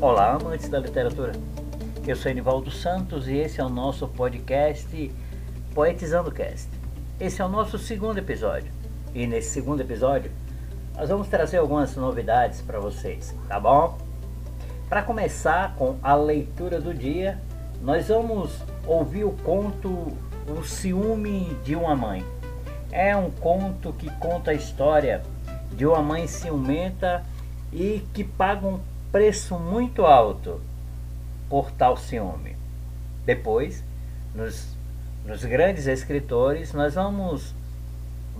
Olá, amantes da literatura. Eu sou Enivaldo Santos e esse é o nosso podcast Poetizando Cast. Esse é o nosso segundo episódio. E nesse segundo episódio, nós vamos trazer algumas novidades para vocês, tá bom? Para começar com a leitura do dia, nós vamos ouvir o conto O Ciúme de uma Mãe. É um conto que conta a história de uma mãe ciumenta e que paga um preço muito alto por tal ciúme. Depois, nos, nos grandes escritores, nós vamos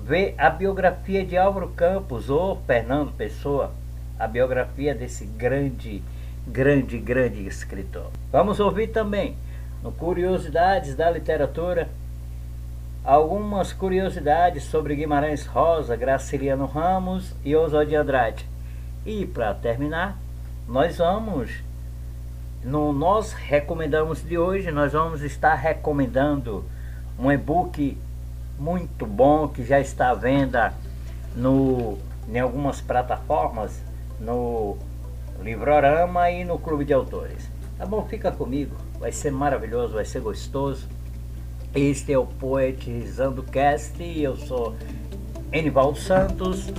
ver a biografia de Álvaro Campos ou Fernando Pessoa, a biografia desse grande, grande, grande escritor. Vamos ouvir também, no Curiosidades da Literatura, algumas curiosidades sobre Guimarães Rosa, Graciliano Ramos e Oswald Andrade. E para terminar, nós vamos no nós recomendamos de hoje nós vamos estar recomendando um e-book muito bom que já está à venda no em algumas plataformas no Livrorama e no Clube de Autores. Tá bom? Fica comigo, vai ser maravilhoso, vai ser gostoso. Este é o Poetizando Cast e eu sou Enivaldo Santos.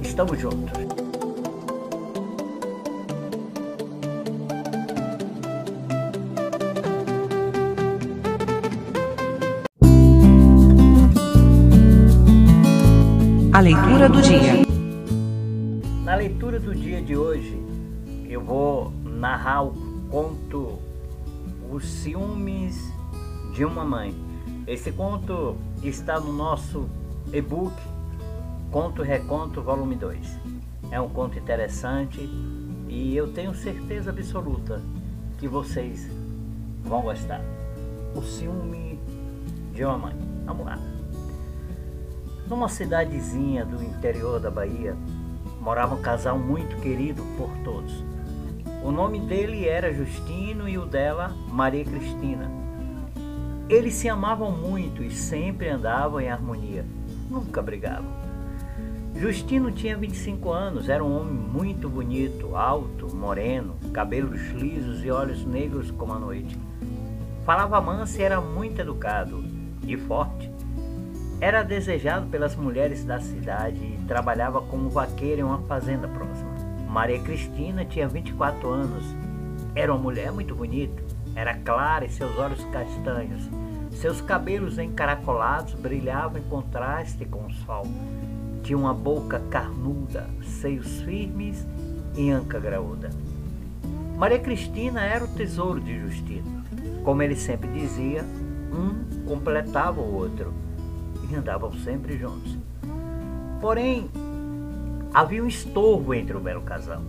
Estamos juntos. A leitura do dia. Na leitura do dia de hoje, eu vou narrar o conto Os Ciúmes de uma Mãe. Esse conto está no nosso e-book Conto Reconto Volume 2. É um conto interessante e eu tenho certeza absoluta que vocês vão gostar. O Ciúme de uma Mãe. Vamos lá. Numa cidadezinha do interior da Bahia, morava um casal muito querido por todos. O nome dele era Justino e o dela Maria Cristina. Eles se amavam muito e sempre andavam em harmonia, nunca brigavam. Justino tinha 25 anos, era um homem muito bonito, alto, moreno, cabelos lisos e olhos negros como a noite. Falava manso e era muito educado e forte. Era desejado pelas mulheres da cidade e trabalhava como vaqueiro em uma fazenda próxima. Maria Cristina tinha 24 anos. Era uma mulher muito bonita. Era clara e seus olhos castanhos. Seus cabelos encaracolados brilhavam em contraste com o sol. Tinha uma boca carnuda, seios firmes e anca graúda. Maria Cristina era o tesouro de Justino. Como ele sempre dizia, um completava o outro e andavam sempre juntos. Porém, havia um estorvo entre o belo casal.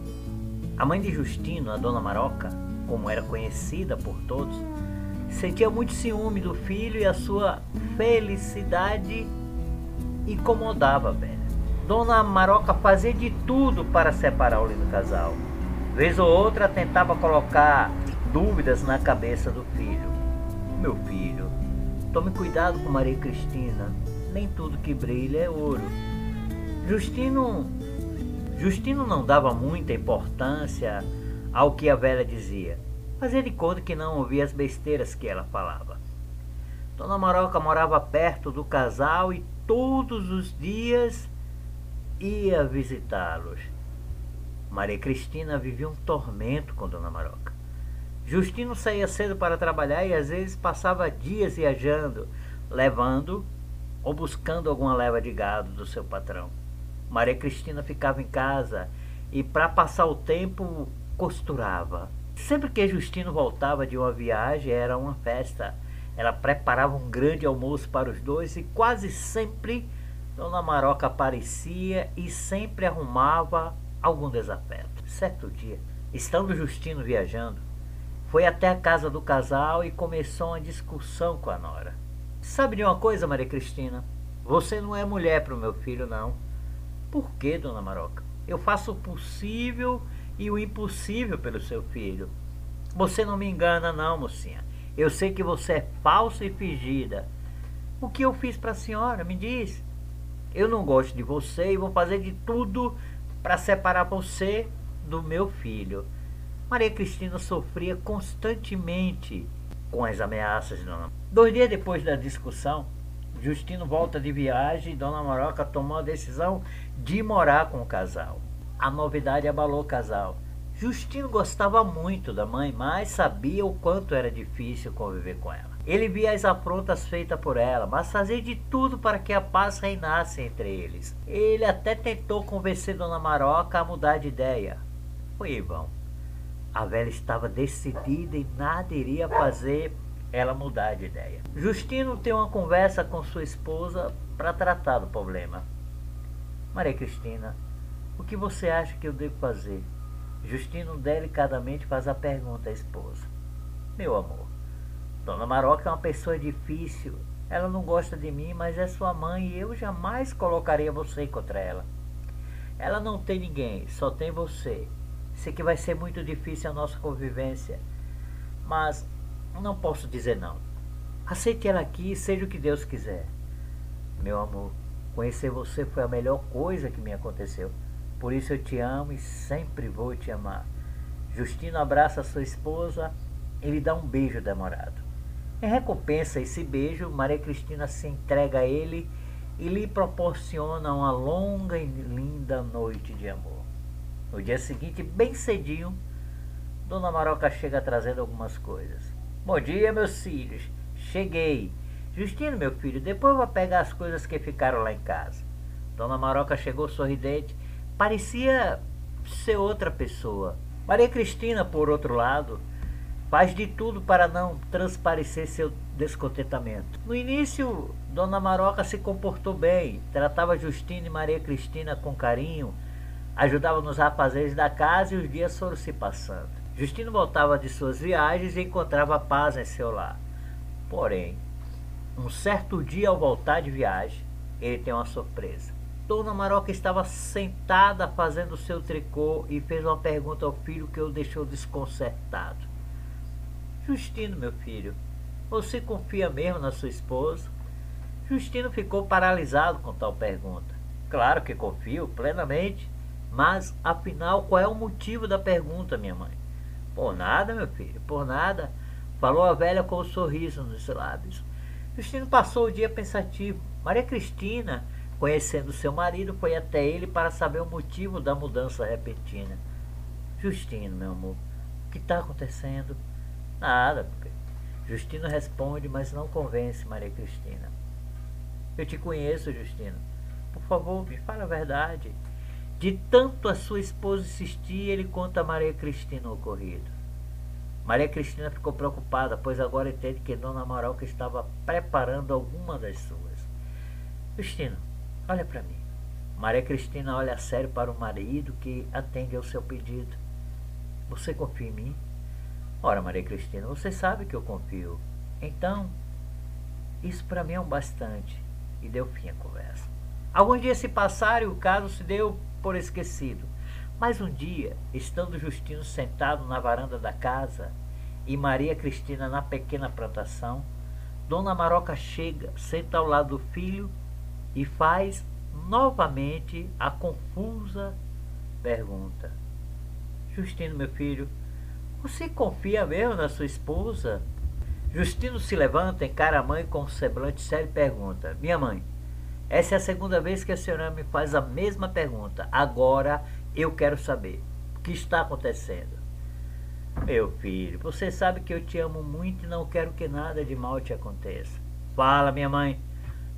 A mãe de Justino, a dona Maroca, como era conhecida por todos, sentia muito ciúme do filho e a sua felicidade incomodava a velha. Dona Maroca fazia de tudo para separar o lindo casal. Vez ou outra tentava colocar dúvidas na cabeça do filho. Meu filho, tome cuidado com Maria Cristina nem tudo que brilha é ouro. Justino, Justino não dava muita importância ao que a velha dizia. Fazia de conta que não ouvia as besteiras que ela falava. Dona Maroca morava perto do casal e todos os dias ia visitá-los. Maria Cristina vivia um tormento com Dona Maroca. Justino saía cedo para trabalhar e às vezes passava dias viajando, levando ou buscando alguma leva de gado do seu patrão. Maria Cristina ficava em casa e, para passar o tempo, costurava. Sempre que Justino voltava de uma viagem, era uma festa. Ela preparava um grande almoço para os dois e quase sempre Dona Maroca aparecia e sempre arrumava algum desafeto. Certo dia, estando Justino viajando, foi até a casa do casal e começou uma discussão com a nora. Sabe de uma coisa, Maria Cristina? Você não é mulher para o meu filho, não. Por que, dona Maroca? Eu faço o possível e o impossível pelo seu filho. Você não me engana, não, mocinha. Eu sei que você é falsa e fingida. O que eu fiz para a senhora? Me diz. Eu não gosto de você e vou fazer de tudo para separar você do meu filho. Maria Cristina sofria constantemente com as ameaças de Dona. Dois dias depois da discussão, Justino volta de viagem e Dona Maroca tomou a decisão de morar com o casal. A novidade abalou o casal. Justino gostava muito da mãe, mas sabia o quanto era difícil conviver com ela. Ele via as afrontas feitas por ela, mas fazia de tudo para que a paz reinasse entre eles. Ele até tentou convencer Dona Maroca a mudar de ideia. Foi vão. A velha estava decidida e nada iria fazer ela mudar de ideia. Justino tem uma conversa com sua esposa para tratar do problema. Maria Cristina, o que você acha que eu devo fazer? Justino delicadamente faz a pergunta à esposa. Meu amor, Dona Maroca é uma pessoa difícil. Ela não gosta de mim, mas é sua mãe e eu jamais colocaria você contra ela. Ela não tem ninguém, só tem você. Sei que vai ser muito difícil a nossa convivência, mas não posso dizer não. Aceite ela aqui, seja o que Deus quiser. Meu amor, conhecer você foi a melhor coisa que me aconteceu. Por isso eu te amo e sempre vou te amar. Justino abraça sua esposa e lhe dá um beijo demorado. Em recompensa a esse beijo, Maria Cristina se entrega a ele e lhe proporciona uma longa e linda noite de amor. No dia seguinte, bem cedinho, Dona Maroca chega trazendo algumas coisas. Bom dia, meus filhos. Cheguei. Justino, meu filho, depois eu vou pegar as coisas que ficaram lá em casa. Dona Maroca chegou sorridente. Parecia ser outra pessoa. Maria Cristina, por outro lado, faz de tudo para não transparecer seu descontentamento. No início, Dona Maroca se comportou bem, tratava Justina e Maria Cristina com carinho, ajudava nos afazeres da casa e os dias foram se passando. Justino voltava de suas viagens e encontrava paz em seu lar. Porém, um certo dia ao voltar de viagem, ele tem uma surpresa. Dona Maroca estava sentada fazendo seu tricô e fez uma pergunta ao filho que o deixou desconcertado. Justino, meu filho, você confia mesmo na sua esposa? Justino ficou paralisado com tal pergunta. Claro que confio plenamente, mas afinal qual é o motivo da pergunta, minha mãe? Por nada, meu filho, por nada, falou a velha com um sorriso nos lábios. Justino passou o dia pensativo. Maria Cristina, conhecendo seu marido, foi até ele para saber o motivo da mudança repentina. Justino, meu amor, o que está acontecendo? Nada. Justino responde, mas não convence Maria Cristina. Eu te conheço, Justino. Por favor, me fala a verdade. De tanto a sua esposa insistir, ele conta a Maria Cristina o ocorrido. Maria Cristina ficou preocupada, pois agora entende que Dona Maroca estava preparando alguma das suas. Justino, olha para mim. Maria Cristina olha sério para o marido que atende ao seu pedido. Você confia em mim? Ora, Maria Cristina, você sabe que eu confio. Então, isso para mim é um bastante. E deu fim à conversa. Alguns dias se passaram e o caso se deu por esquecido. Mas um dia, estando Justino sentado na varanda da casa e Maria Cristina na pequena plantação, Dona Maroca chega, senta ao lado do filho e faz novamente a confusa pergunta: Justino, meu filho, você confia mesmo na sua esposa? Justino se levanta, encara a mãe com um semblante sério e pergunta: Minha mãe, essa é a segunda vez que a senhora me faz a mesma pergunta. Agora eu quero saber o que está acontecendo. Meu filho, você sabe que eu te amo muito e não quero que nada de mal te aconteça. Fala, minha mãe.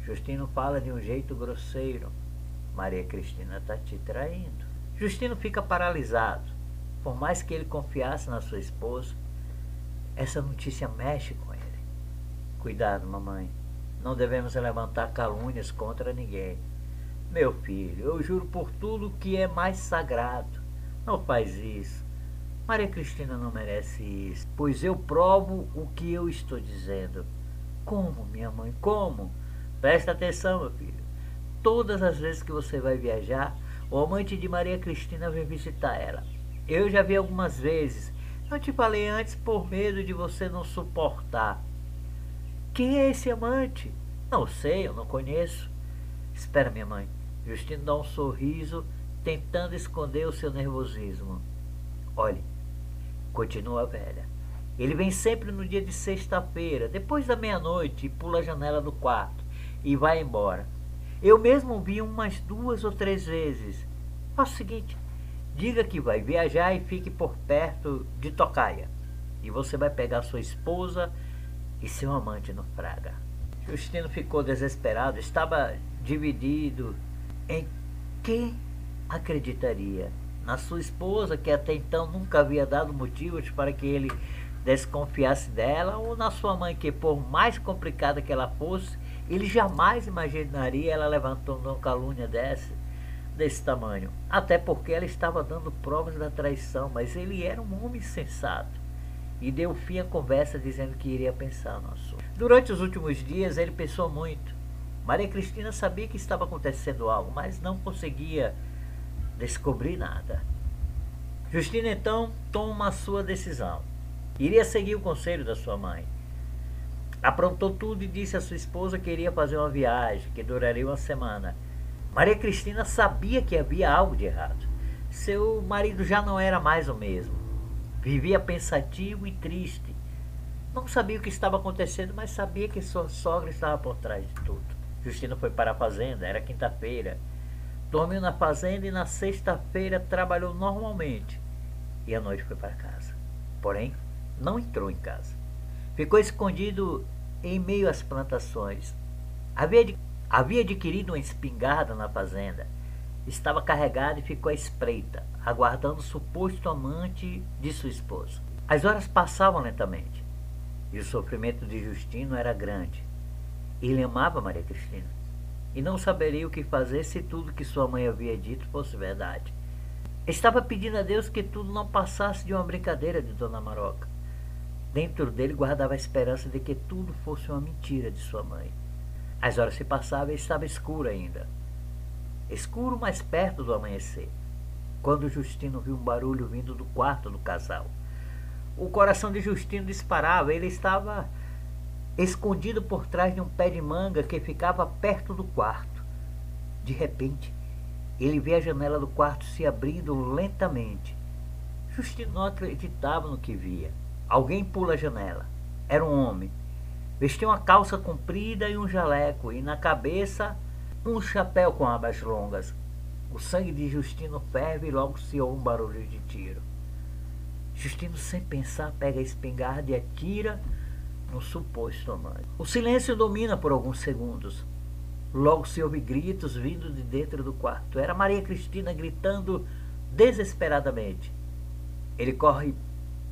Justino fala de um jeito grosseiro. Maria Cristina está te traindo. Justino fica paralisado. Por mais que ele confiasse na sua esposa, essa notícia mexe com ele. Cuidado, mamãe. Não devemos levantar calúnias contra ninguém. Meu filho, eu juro por tudo que é mais sagrado. Não faz isso. Maria Cristina não merece isso, pois eu provo o que eu estou dizendo. Como, minha mãe? Como? Presta atenção, meu filho. Todas as vezes que você vai viajar, o amante de Maria Cristina vem visitar ela. Eu já vi algumas vezes. Não te falei antes por medo de você não suportar. Quem é esse amante? Não sei, eu não conheço. Espera, minha mãe. Justino dá um sorriso, tentando esconder o seu nervosismo. Olhe, continua a velha. Ele vem sempre no dia de sexta-feira, depois da meia-noite, e pula a janela do quarto e vai embora. Eu mesmo vi umas duas ou três vezes. Faça o seguinte: diga que vai viajar e fique por perto de Tocaia. E você vai pegar sua esposa e seu amante no Fraga. Justino ficou desesperado, estava dividido em quem acreditaria. Na sua esposa, que até então nunca havia dado motivos para que ele desconfiasse dela, ou na sua mãe, que por mais complicada que ela fosse, ele jamais imaginaria ela levantando uma calúnia dessa, desse tamanho. Até porque ela estava dando provas da traição, mas ele era um homem sensato e deu fim à conversa dizendo que iria pensar no assunto. Durante os últimos dias ele pensou muito. Maria Cristina sabia que estava acontecendo algo, mas não conseguia descobrir nada. Justina então toma a sua decisão. Iria seguir o conselho da sua mãe. Aprontou tudo e disse à sua esposa que iria fazer uma viagem que duraria uma semana. Maria Cristina sabia que havia algo de errado. Seu marido já não era mais o mesmo. Vivia pensativo e triste. Não sabia o que estava acontecendo, mas sabia que sua sogra estava por trás de tudo. Justina foi para a fazenda, era quinta-feira. Dormiu na fazenda e na sexta-feira trabalhou normalmente. E à noite foi para casa. Porém, não entrou em casa. Ficou escondido em meio às plantações. Havia, havia adquirido uma espingarda na fazenda. Estava carregada e ficou à espreita aguardando o suposto amante de sua esposa. As horas passavam lentamente e o sofrimento de Justino era grande. Ele amava Maria Cristina e não saberia o que fazer se tudo que sua mãe havia dito fosse verdade. Estava pedindo a Deus que tudo não passasse de uma brincadeira de Dona Maroca. Dentro dele guardava a esperança de que tudo fosse uma mentira de sua mãe. As horas se passavam e estava escuro ainda. Escuro mais perto do amanhecer quando Justino viu um barulho vindo do quarto do casal. O coração de Justino disparava, ele estava escondido por trás de um pé de manga que ficava perto do quarto. De repente, ele vê a janela do quarto se abrindo lentamente. Justino não acreditava no que via. Alguém pula a janela. Era um homem. Vestia uma calça comprida e um jaleco, e na cabeça um chapéu com abas longas. O sangue de Justino ferve e logo se ouve um barulho de tiro. Justino, sem pensar, pega a espingarda e atira no suposto amante. O silêncio domina por alguns segundos. Logo se ouve gritos vindo de dentro do quarto. Era Maria Cristina gritando desesperadamente. Ele corre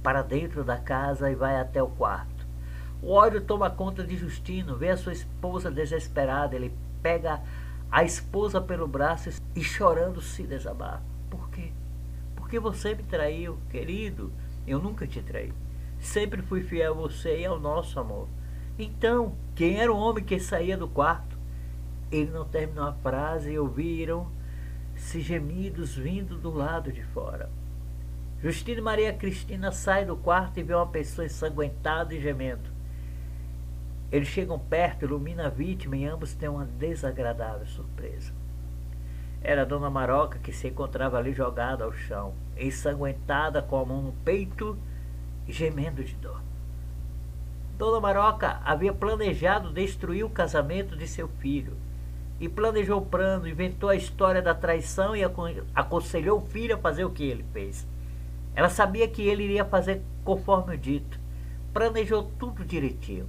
para dentro da casa e vai até o quarto. O ódio toma conta de Justino, vê a sua esposa desesperada. Ele pega a esposa pelo braço e chorando se desabafa. Por quê? Porque você me traiu, querido. Eu nunca te traí. Sempre fui fiel a você e ao nosso amor. Então, quem era o homem que saía do quarto? Ele não terminou a frase e ouviram-se gemidos vindo do lado de fora. Justina e Maria Cristina saem do quarto e vê uma pessoa ensanguentada e gemendo. Eles chegam perto, iluminam a vítima e ambos têm uma desagradável surpresa. Era a dona Maroca que se encontrava ali jogada ao chão, ensanguentada com a mão no peito e gemendo de dor. Dona Maroca havia planejado destruir o casamento de seu filho e planejou o plano, inventou a história da traição e aconselhou o filho a fazer o que ele fez. Ela sabia que ele iria fazer conforme o dito, planejou tudo direitinho.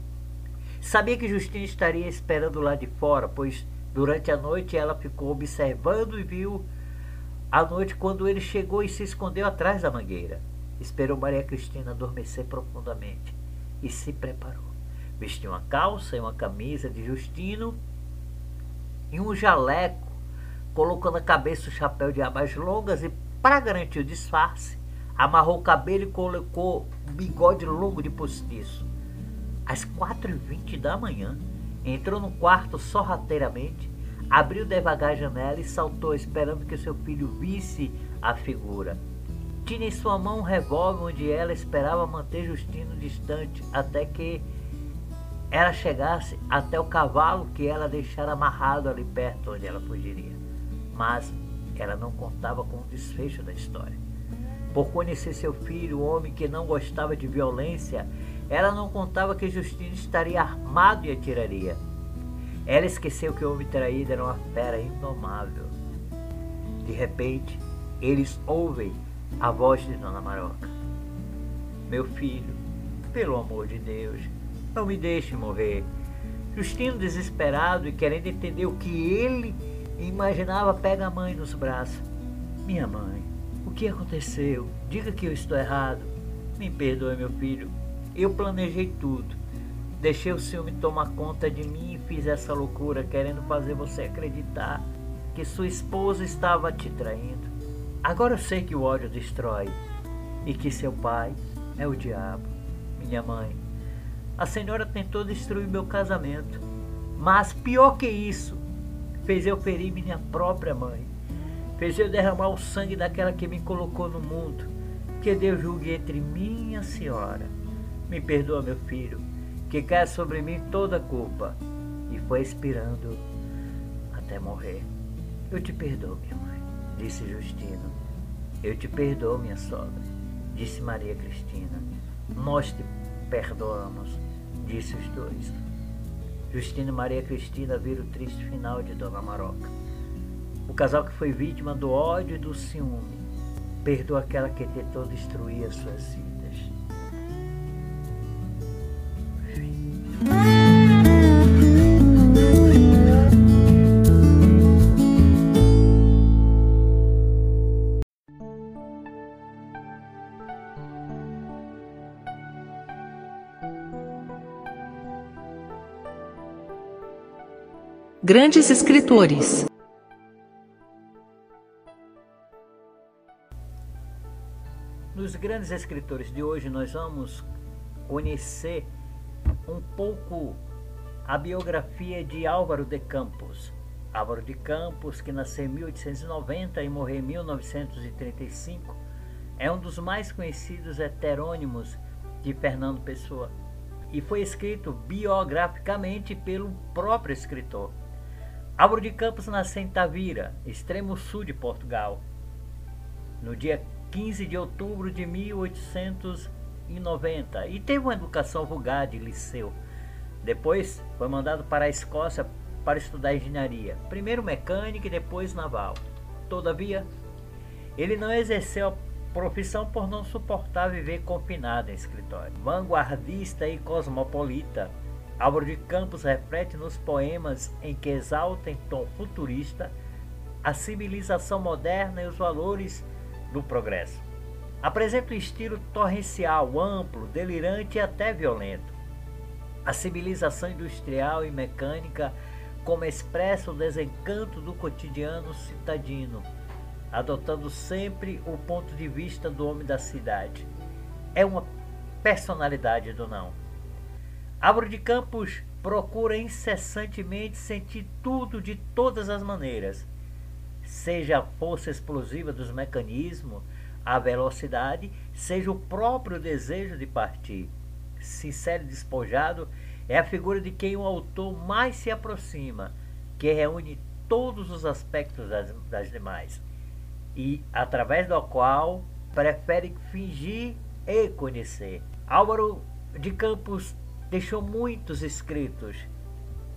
Sabia que Justina estaria esperando lá de fora, pois durante a noite ela ficou observando e viu à noite quando ele chegou e se escondeu atrás da mangueira. Esperou Maria Cristina adormecer profundamente e se preparou. Vestiu uma calça e uma camisa de Justino e um jaleco, colocou na cabeça o chapéu de abas longas e, para garantir o disfarce, amarrou o cabelo e colocou um bigode longo de postiço às quatro e vinte da manhã, entrou no quarto sorrateiramente, abriu devagar a janela e saltou, esperando que seu filho visse a figura. Tinha em sua mão um revólver onde ela esperava manter Justino distante, até que ela chegasse até o cavalo que ela deixara amarrado ali perto onde ela fugiria. Mas ela não contava com o desfecho da história. Por conhecer seu filho, o homem que não gostava de violência, ela não contava que Justino estaria armado e atiraria. Ela esqueceu que o homem traído era uma fera indomável. De repente, eles ouvem a voz de Dona Maroca. Meu filho, pelo amor de Deus, não me deixe morrer. Justino, desesperado e querendo entender o que ele imaginava, pega a mãe nos braços. Minha mãe, o que aconteceu? Diga que eu estou errado. Me perdoe, meu filho. Eu planejei tudo. Deixei o ciúme tomar conta de mim e fiz essa loucura querendo fazer você acreditar que sua esposa estava te traindo. Agora eu sei que o ódio destrói e que seu pai é o diabo. Minha mãe, a senhora tentou destruir meu casamento, mas pior que isso, fez eu ferir minha própria mãe. Fez eu derramar o sangue daquela que me colocou no mundo. Que Deus julgue entre mim e a senhora. Me perdoa, meu filho, que cai sobre mim toda a culpa. E foi expirando até morrer. Eu te perdoo, minha mãe, disse Justino. Eu te perdoo, minha sogra, disse Maria Cristina. Nós te perdoamos, disse os dois. Justino e Maria Cristina viram o triste final de Dona Maroca. O casal que foi vítima do ódio e do ciúme perdoa aquela que tentou destruir as suas vidas. Grandes escritores. Nos grandes escritores de hoje, nós vamos conhecer um pouco a biografia de Álvaro de Campos. Álvaro de Campos, que nasceu em 1890 e morreu em 1935, é um dos mais conhecidos heterônimos de Fernando Pessoa e foi escrito biograficamente pelo próprio escritor. Álvaro de Campos nasceu em Tavira, extremo sul de Portugal, no dia 15 de outubro de 1890 e teve uma educação vulgar de liceu. Depois foi mandado para a Escócia para estudar engenharia, primeiro mecânica e depois naval. Todavia, ele não exerceu a profissão por não suportar viver confinado em escritório. Vanguardista e cosmopolita, Álvaro de Campos reflete nos poemas em que exalta em tom futurista a civilização moderna e os valores do progresso. Apresenta um estilo torrencial, amplo, delirante e até violento. A civilização industrial e mecânica como expressa o desencanto do cotidiano citadino, adotando sempre o ponto de vista do homem da cidade. É uma personalidade do não. Álvaro de Campos procura incessantemente sentir tudo de todas as maneiras, seja a força explosiva dos mecanismos, a velocidade, seja o próprio desejo de partir. Sincero e despojado é a figura de quem o autor mais se aproxima, que reúne todos os aspectos das, das demais e através do qual prefere fingir e conhecer. Álvaro de Campos deixou muitos escritos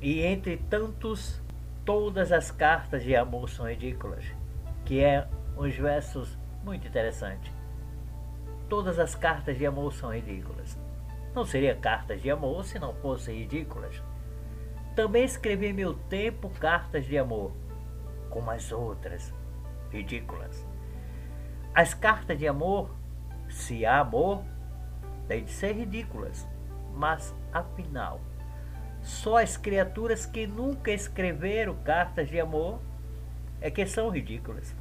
e entre tantos todas as cartas de amor são ridículas, que é uns versos muito interessantes. Todas as cartas de amor são ridículas. Não seria cartas de amor se não fossem ridículas. Também escrevi meu tempo cartas de amor, como as outras, ridículas. As cartas de amor, se há amor, têm de ser ridículas, mas afinal só as criaturas que nunca escreveram cartas de amor é que são ridículas.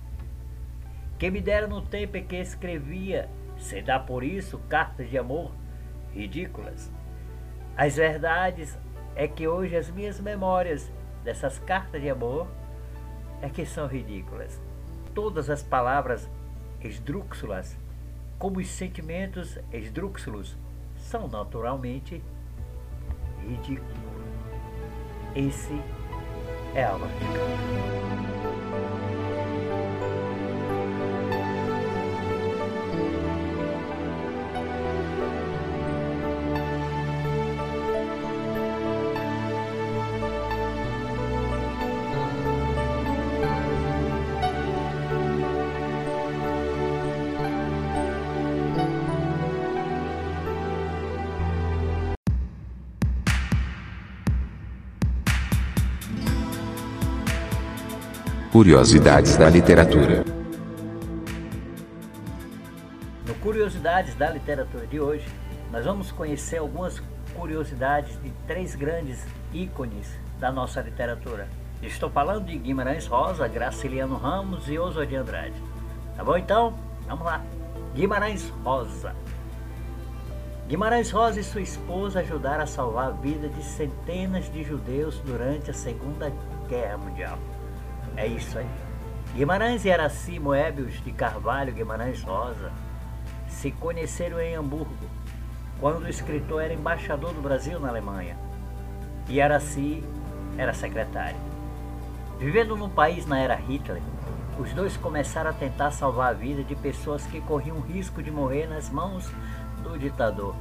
Quem me dera no tempo em que escrevia, se dá por isso cartas de amor ridículas. As verdades é que hoje as minhas memórias dessas cartas de amor é que são ridículas. Todas as palavras esdrúxulas, como os sentimentos esdrúxulos, são naturalmente ridículo. Esse é de Campos. Curiosidades da literatura. No Curiosidades da Literatura de hoje, nós vamos conhecer algumas curiosidades de três grandes ícones da nossa literatura. Estou falando de Guimarães Rosa, Graciliano Ramos e Oswald de Andrade. Tá bom então? Vamos lá. Guimarães Rosa. Guimarães Rosa e sua esposa ajudaram a salvar a vida de centenas de judeus durante a Segunda Guerra Mundial. É isso aí. Guimarães e Araci Moebius de Carvalho Guimarães Rosa se conheceram em Hamburgo, quando o escritor era embaixador do Brasil na Alemanha e Araci era secretário. Vivendo num país na era Hitler, os dois começaram a tentar salvar a vida de pessoas que corriam risco de morrer nas mãos do ditador.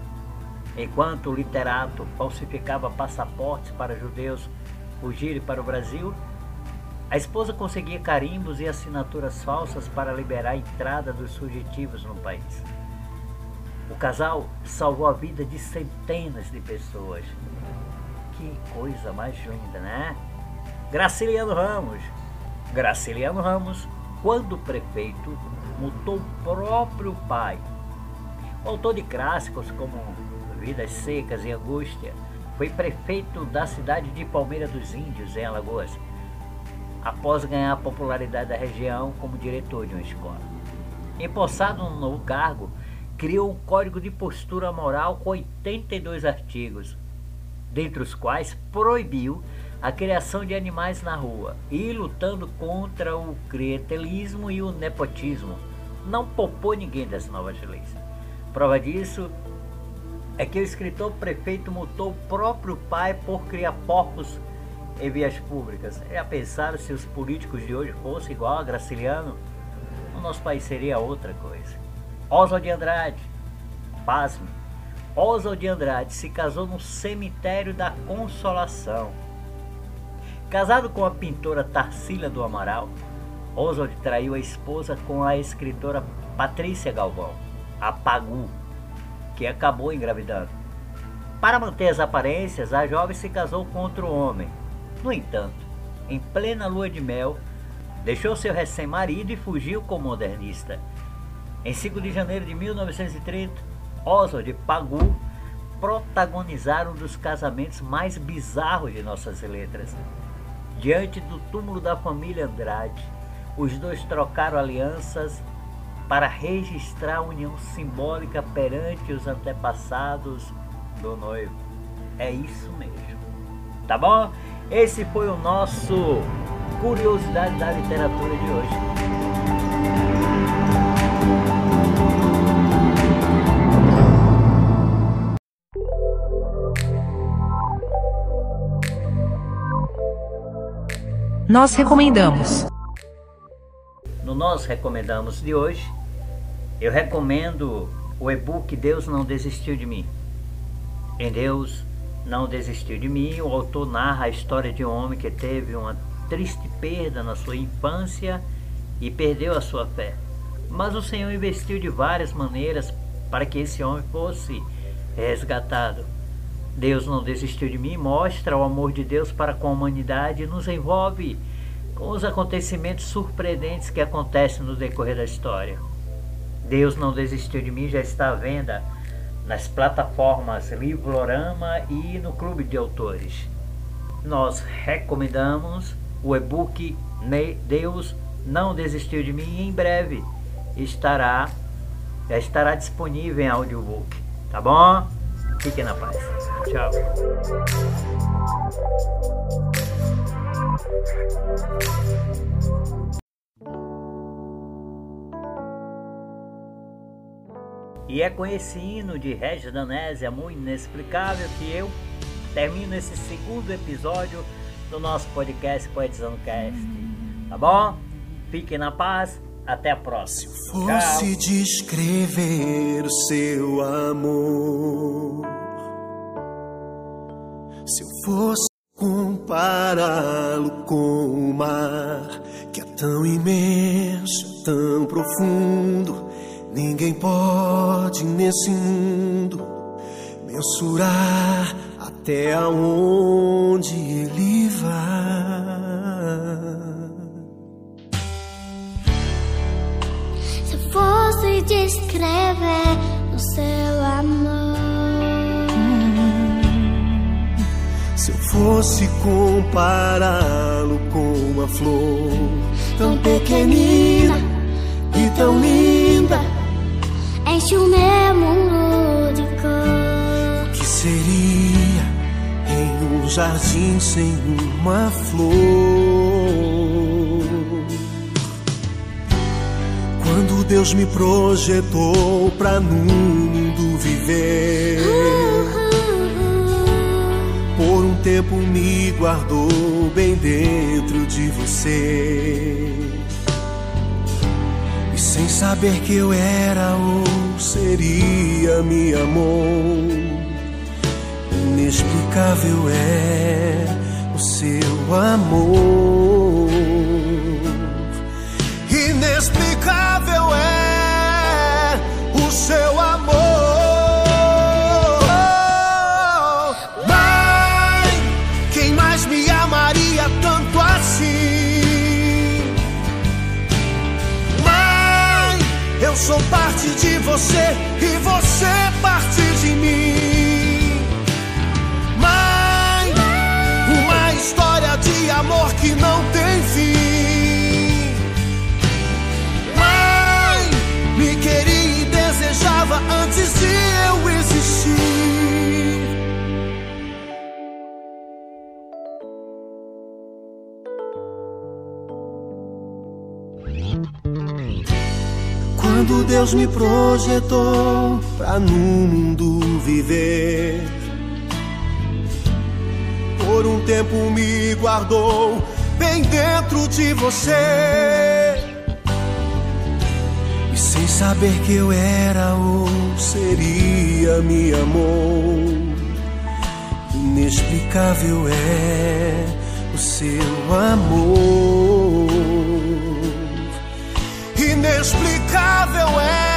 Enquanto o literato falsificava passaportes para judeus fugirem para o Brasil, a esposa conseguia carimbos e assinaturas falsas para liberar a entrada dos fugitivos no país. O casal salvou a vida de centenas de pessoas. Que coisa mais linda, né? Graciliano Ramos. Graciliano Ramos, quando prefeito, mutou o próprio pai. O autor de clássicos como Vidas Secas e Angústia, foi prefeito da cidade de Palmeira dos Índios, em Alagoas após ganhar a popularidade da região como diretor de uma escola. Empossado no novo cargo, criou um código de postura moral com 82 artigos, dentre os quais proibiu a criação de animais na rua e lutando contra o clientelismo e o nepotismo. Não poupou ninguém das novas leis. Prova disso é que o escritor prefeito multou o próprio pai por criar porcos em vias públicas. Já pensaram se os políticos de hoje fossem igual a Graciliano? O nosso país seria outra coisa. Oswald de Andrade, pasme, Oswald de Andrade se casou no cemitério da Consolação. Casado com a pintora Tarsila do Amaral, Oswald traiu a esposa com a escritora Patrícia Galvão, a Pagu, que acabou engravidando. Para manter as aparências, a jovem se casou com outro homem, no entanto, em plena lua de mel, deixou seu recém-marido e fugiu com o modernista. Em 5 de janeiro de 1930, Oswald e Pagu protagonizaram um dos casamentos mais bizarros de nossas letras. Diante do túmulo da família Andrade, os dois trocaram alianças para registrar a união simbólica perante os antepassados do noivo. É isso mesmo. Tá bom? Esse foi o nosso Curiosidade da Literatura de hoje. Nós recomendamos. No Nós Recomendamos de hoje, eu recomendo o e-book Deus Não Desistiu de Mim. Em Deus não desistiu de mim. O autor narra a história de um homem que teve uma triste perda na sua infância e perdeu a sua fé. Mas o Senhor investiu de várias maneiras para que esse homem fosse resgatado. Deus não desistiu de mim, mostra o amor de Deus para com a humanidade e nos envolve com os acontecimentos surpreendentes que acontecem no decorrer da história. Deus não desistiu de mim já está à venda nas plataformas Livrorama e no Clube de Autores. Nós recomendamos o e-book Deus Não Desistiu de Mim e em breve estará, já estará disponível em audiobook. Tá bom? Fiquem na paz. Tchau. E é com esse hino de Regis Danese, Amor Inexplicável, que eu termino esse segundo episódio do nosso podcast Poetizando Cast. Tá bom? Fiquem na paz. Até a próxima. Se fosse Tchau. descrever o seu amor, se eu fosse compará-lo com o mar, que é tão imenso, tão profundo, ninguém pode nesse mundo mensurar até aonde ele vai. Se fosse descrever o seu amor, se eu fosse compará-lo com uma flor tão pequenina e tão linda, enche o meu mundo de cor seria em um jardim sem uma flor? Quando Deus me projetou pra no mundo viver, por um tempo me guardou bem dentro de você. Sem saber que eu era ou seria, me amou inexplicável é o seu amor. Eu sou parte de você Deus me projetou pra no mundo viver por um tempo me guardou bem dentro de você. E sem saber que eu era ou seria, me amou. Inexplicável é o seu amor. Inexplicável é